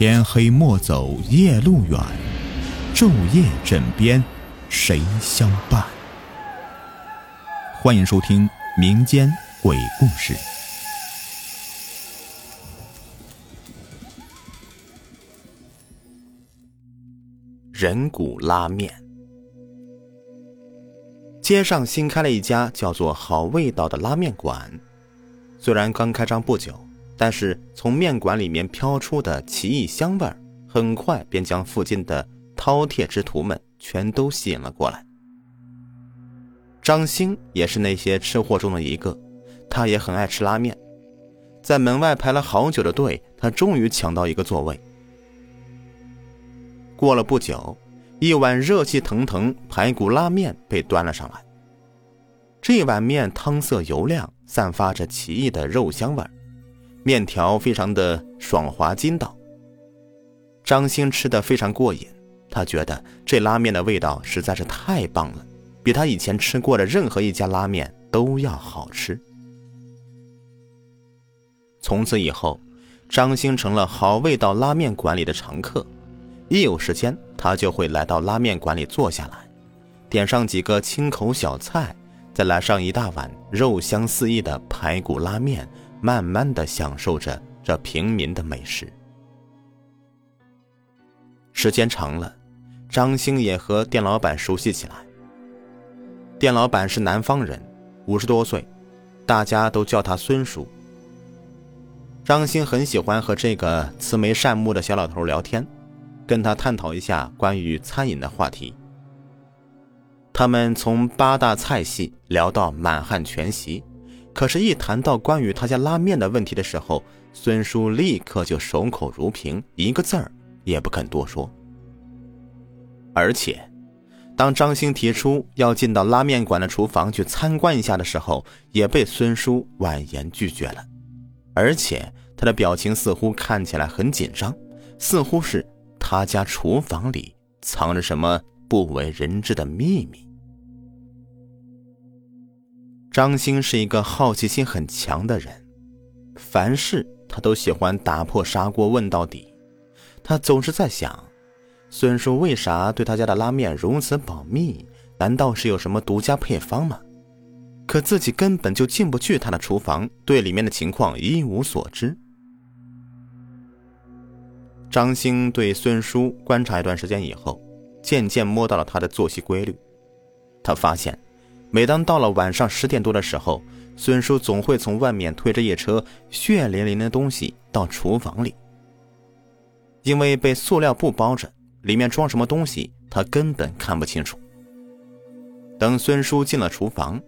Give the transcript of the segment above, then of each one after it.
天黑莫走夜路远，昼夜枕边谁相伴？欢迎收听民间鬼故事。人骨拉面。街上新开了一家叫做“好味道”的拉面馆，虽然刚开张不久。但是从面馆里面飘出的奇异香味儿，很快便将附近的饕餮之徒们全都吸引了过来。张兴也是那些吃货中的一个，他也很爱吃拉面，在门外排了好久的队，他终于抢到一个座位。过了不久，一碗热气腾腾排骨拉面被端了上来。这碗面汤色油亮，散发着奇异的肉香味儿。面条非常的爽滑筋道。张兴吃的非常过瘾，他觉得这拉面的味道实在是太棒了，比他以前吃过的任何一家拉面都要好吃。从此以后，张兴成了好味道拉面馆里的常客，一有时间他就会来到拉面馆里坐下来，点上几个清口小菜，再来上一大碗肉香四溢的排骨拉面。慢慢的享受着这平民的美食。时间长了，张兴也和店老板熟悉起来。店老板是南方人，五十多岁，大家都叫他孙叔。张兴很喜欢和这个慈眉善目的小老头聊天，跟他探讨一下关于餐饮的话题。他们从八大菜系聊到满汉全席。可是，一谈到关于他家拉面的问题的时候，孙叔立刻就守口如瓶，一个字儿也不肯多说。而且，当张兴提出要进到拉面馆的厨房去参观一下的时候，也被孙叔婉言拒绝了。而且，他的表情似乎看起来很紧张，似乎是他家厨房里藏着什么不为人知的秘密。张兴是一个好奇心很强的人，凡事他都喜欢打破砂锅问到底。他总是在想，孙叔为啥对他家的拉面如此保密？难道是有什么独家配方吗？可自己根本就进不去他的厨房，对里面的情况一无所知。张兴对孙叔观察一段时间以后，渐渐摸到了他的作息规律。他发现。每当到了晚上十点多的时候，孙叔总会从外面推着一车血淋淋的东西到厨房里。因为被塑料布包着，里面装什么东西他根本看不清楚。等孙叔进了厨房，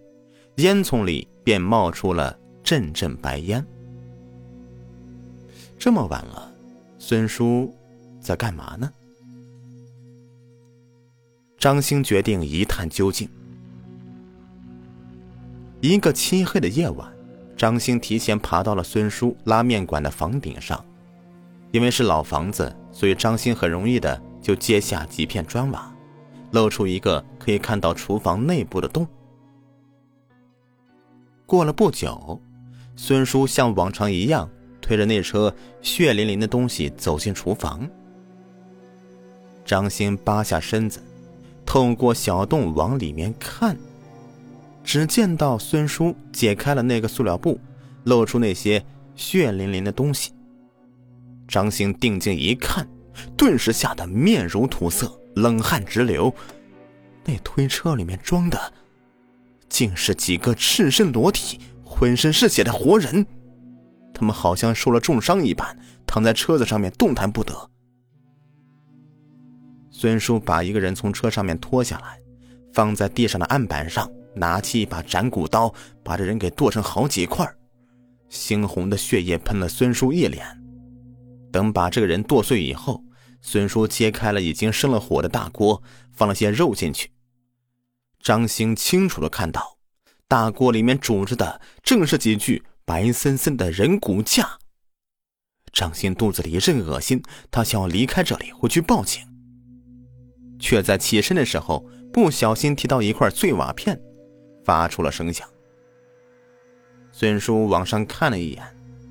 烟囱里便冒出了阵阵白烟。这么晚了，孙叔在干嘛呢？张兴决定一探究竟。一个漆黑的夜晚，张兴提前爬到了孙叔拉面馆的房顶上。因为是老房子，所以张兴很容易的就揭下几片砖瓦，露出一个可以看到厨房内部的洞。过了不久，孙叔像往常一样推着那车血淋淋的东西走进厨房。张兴扒下身子，透过小洞往里面看。只见到孙叔解开了那个塑料布，露出那些血淋淋的东西。张兴定睛一看，顿时吓得面如土色，冷汗直流。那推车里面装的，竟是几个赤身裸体、浑身是血的活人。他们好像受了重伤一般，躺在车子上面动弹不得。孙叔把一个人从车上面拖下来，放在地上的案板上。拿起一把斩骨刀，把这人给剁成好几块，猩红的血液喷了孙叔一脸。等把这个人剁碎以后，孙叔揭开了已经生了火的大锅，放了些肉进去。张兴清楚的看到，大锅里面煮着的正是几具白森森的人骨架。张兴肚子里一阵恶心，他想要离开这里，回去报警，却在起身的时候不小心提到一块碎瓦片。发出了声响。孙叔往上看了一眼，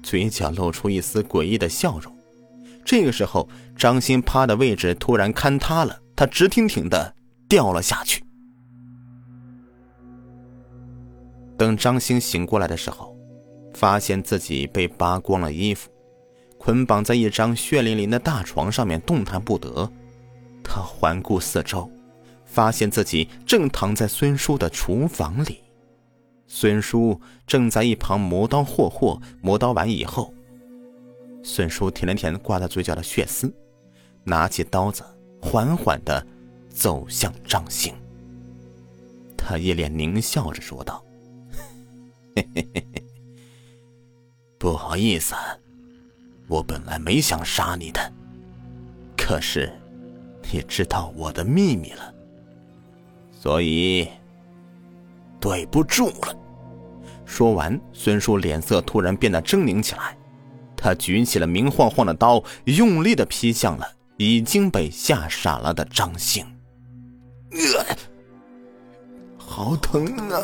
嘴角露出一丝诡异的笑容。这个时候，张鑫趴的位置突然坍塌了，他直挺挺的掉了下去。等张鑫醒过来的时候，发现自己被扒光了衣服，捆绑在一张血淋淋的大床上面，动弹不得。他环顾四周，发现自己正躺在孙叔的厨房里，孙叔正在一旁磨刀霍霍。磨刀完以后。孙叔舔了舔挂在嘴角的血丝，拿起刀子，缓缓的走向张兴。他一脸狞笑着说道：“嘿嘿嘿嘿，不好意思，我本来没想杀你的，可是你知道我的秘密了，所以对不住了。”说完，孙叔脸色突然变得狰狞起来。他举起了明晃晃的刀，用力的劈向了已经被吓傻了的张兴。呃，好疼啊！